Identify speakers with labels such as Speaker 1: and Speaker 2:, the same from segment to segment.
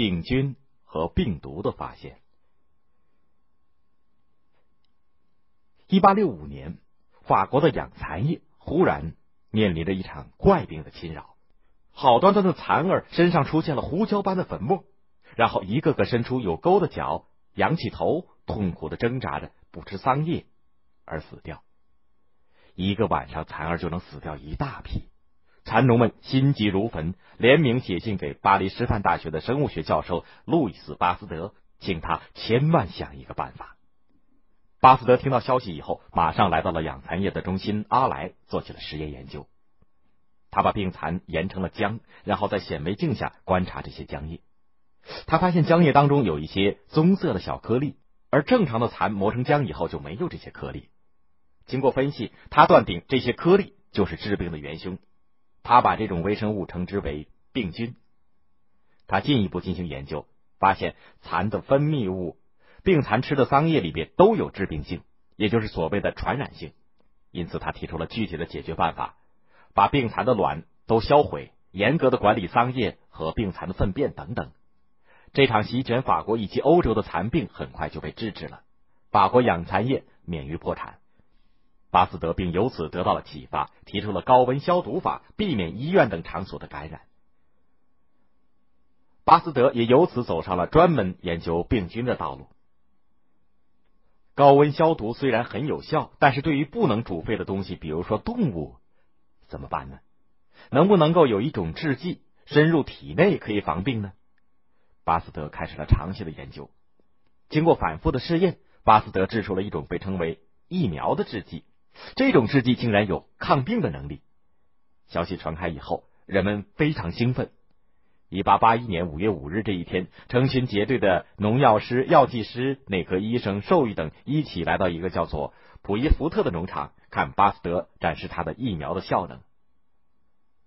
Speaker 1: 病菌和病毒的发现。一八六五年，法国的养蚕业忽然面临着一场怪病的侵扰，好端端的蚕儿身上出现了胡椒般的粉末，然后一个个伸出有钩的脚，仰起头，痛苦的挣扎着，不吃桑叶而死掉。一个晚上，蚕儿就能死掉一大批。蚕农们心急如焚，联名写信给巴黎师范大学的生物学教授路易斯·巴斯德，请他千万想一个办法。巴斯德听到消息以后，马上来到了养蚕业的中心阿莱，做起了实验研究。他把病蚕研成了浆，然后在显微镜下观察这些浆液。他发现浆液当中有一些棕色的小颗粒，而正常的蚕磨成浆以后就没有这些颗粒。经过分析，他断定这些颗粒就是治病的元凶。他把这种微生物称之为病菌。他进一步进行研究，发现蚕的分泌物。病蚕吃的桑叶里边都有致病性，也就是所谓的传染性。因此，他提出了具体的解决办法：把病蚕的卵都销毁，严格的管理桑叶和病蚕的粪便等等。这场席卷法国以及欧洲的蚕病很快就被制止了，法国养蚕业免于破产。巴斯德并由此得到了启发，提出了高温消毒法，避免医院等场所的感染。巴斯德也由此走上了专门研究病菌的道路。高温消毒虽然很有效，但是对于不能煮沸的东西，比如说动物，怎么办呢？能不能够有一种制剂深入体内可以防病呢？巴斯德开始了长期的研究。经过反复的试验，巴斯德制出了一种被称为疫苗的制剂。这种制剂竟然有抗病的能力。消息传开以后，人们非常兴奋。一八八一年五月五日这一天，成群结队的农药师、药剂师、内科医生、兽医等一起来到一个叫做普伊福特的农场，看巴斯德展示他的疫苗的效能。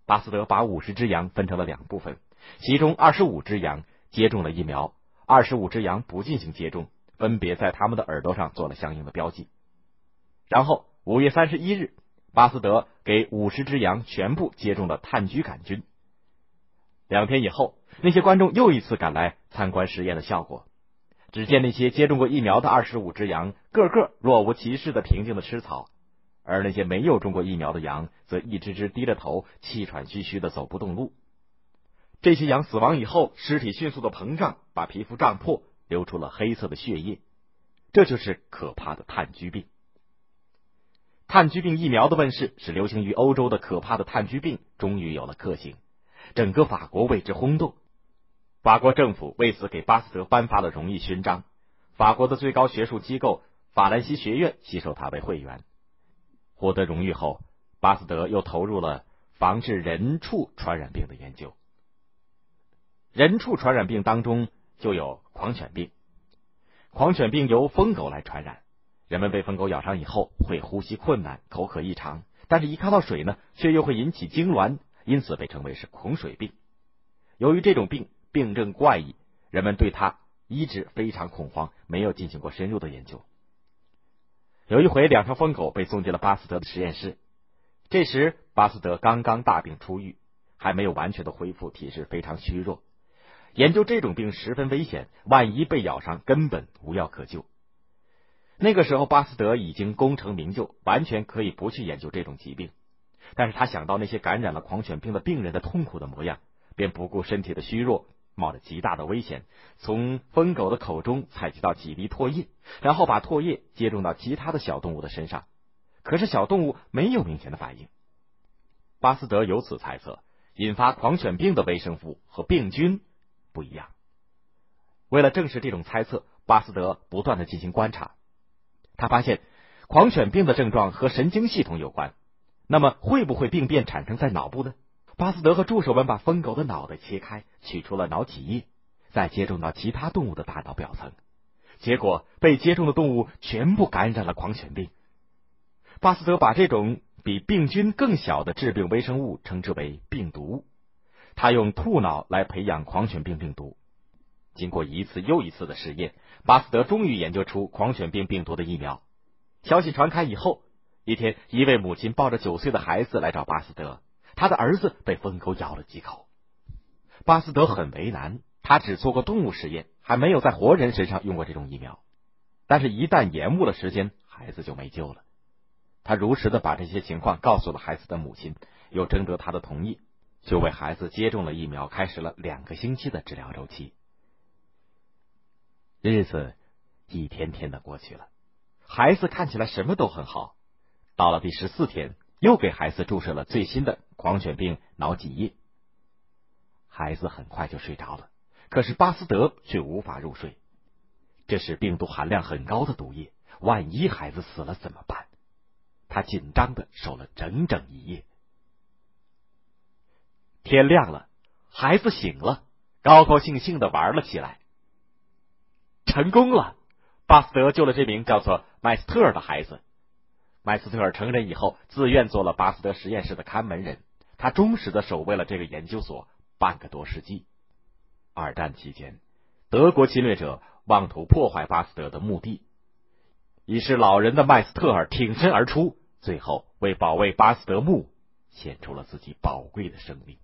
Speaker 1: 巴斯德把五十只羊分成了两部分，其中二十五只羊接种了疫苗，二十五只羊不进行接种，分别在他们的耳朵上做了相应的标记。然后五月三十一日，巴斯德给五十只羊全部接种了炭疽杆菌。两天以后，那些观众又一次赶来参观实验的效果。只见那些接种过疫苗的二十五只羊，个个若无其事的平静的吃草；而那些没有中过疫苗的羊，则一只只低着头，气喘吁吁的走不动路。这些羊死亡以后，尸体迅速的膨胀，把皮肤胀破，流出了黑色的血液。这就是可怕的炭疽病。炭疽病疫苗的问世，使流行于欧洲的可怕的炭疽病终于有了克星。整个法国为之轰动，法国政府为此给巴斯德颁发了荣誉勋章。法国的最高学术机构法兰西学院吸收他为会员。获得荣誉后，巴斯德又投入了防治人畜传染病的研究。人畜传染病当中就有狂犬病。狂犬病由疯狗来传染，人们被疯狗咬伤以后会呼吸困难、口渴异常，但是一看到水呢，却又会引起痉挛。因此被称为是恐水病。由于这种病病症怪异，人们对它一直非常恐慌，没有进行过深入的研究。有一回，两条疯狗被送进了巴斯德的实验室，这时巴斯德刚刚大病初愈，还没有完全的恢复，体质非常虚弱。研究这种病十分危险，万一被咬伤，根本无药可救。那个时候，巴斯德已经功成名就，完全可以不去研究这种疾病。但是他想到那些感染了狂犬病的病人的痛苦的模样，便不顾身体的虚弱，冒着极大的危险，从疯狗的口中采集到几滴唾液，然后把唾液接种到其他的小动物的身上。可是小动物没有明显的反应。巴斯德由此猜测，引发狂犬病的微生物和病菌不一样。为了证实这种猜测，巴斯德不断的进行观察，他发现狂犬病的症状和神经系统有关。那么会不会病变产生在脑部呢？巴斯德和助手们把疯狗的脑袋切开，取出了脑脊液，再接种到其他动物的大脑表层，结果被接种的动物全部感染了狂犬病。巴斯德把这种比病菌更小的致病微生物称之为病毒。他用兔脑来培养狂犬病病毒。经过一次又一次的试验，巴斯德终于研究出狂犬病病毒的疫苗。消息传开以后。一天，一位母亲抱着九岁的孩子来找巴斯德，他的儿子被疯狗咬了几口。巴斯德很为难，他只做过动物实验，还没有在活人身上用过这种疫苗。但是，一旦延误了时间，孩子就没救了。他如实的把这些情况告诉了孩子的母亲，又征得他的同意，就为孩子接种了疫苗，开始了两个星期的治疗周期。日子一天天的过去了，孩子看起来什么都很好。到了第十四天，又给孩子注射了最新的狂犬病脑脊液。孩子很快就睡着了，可是巴斯德却无法入睡。这是病毒含量很高的毒液，万一孩子死了怎么办？他紧张的守了整整一夜。天亮了，孩子醒了，高高兴兴的玩了起来。成功了！巴斯德救了这名叫做麦斯特尔的孩子。麦斯特尔成人以后，自愿做了巴斯德实验室的看门人。他忠实的守卫了这个研究所半个多世纪。二战期间，德国侵略者妄图破坏巴斯德的墓地，已是老人的麦斯特尔挺身而出，最后为保卫巴斯德墓献出了自己宝贵的生命。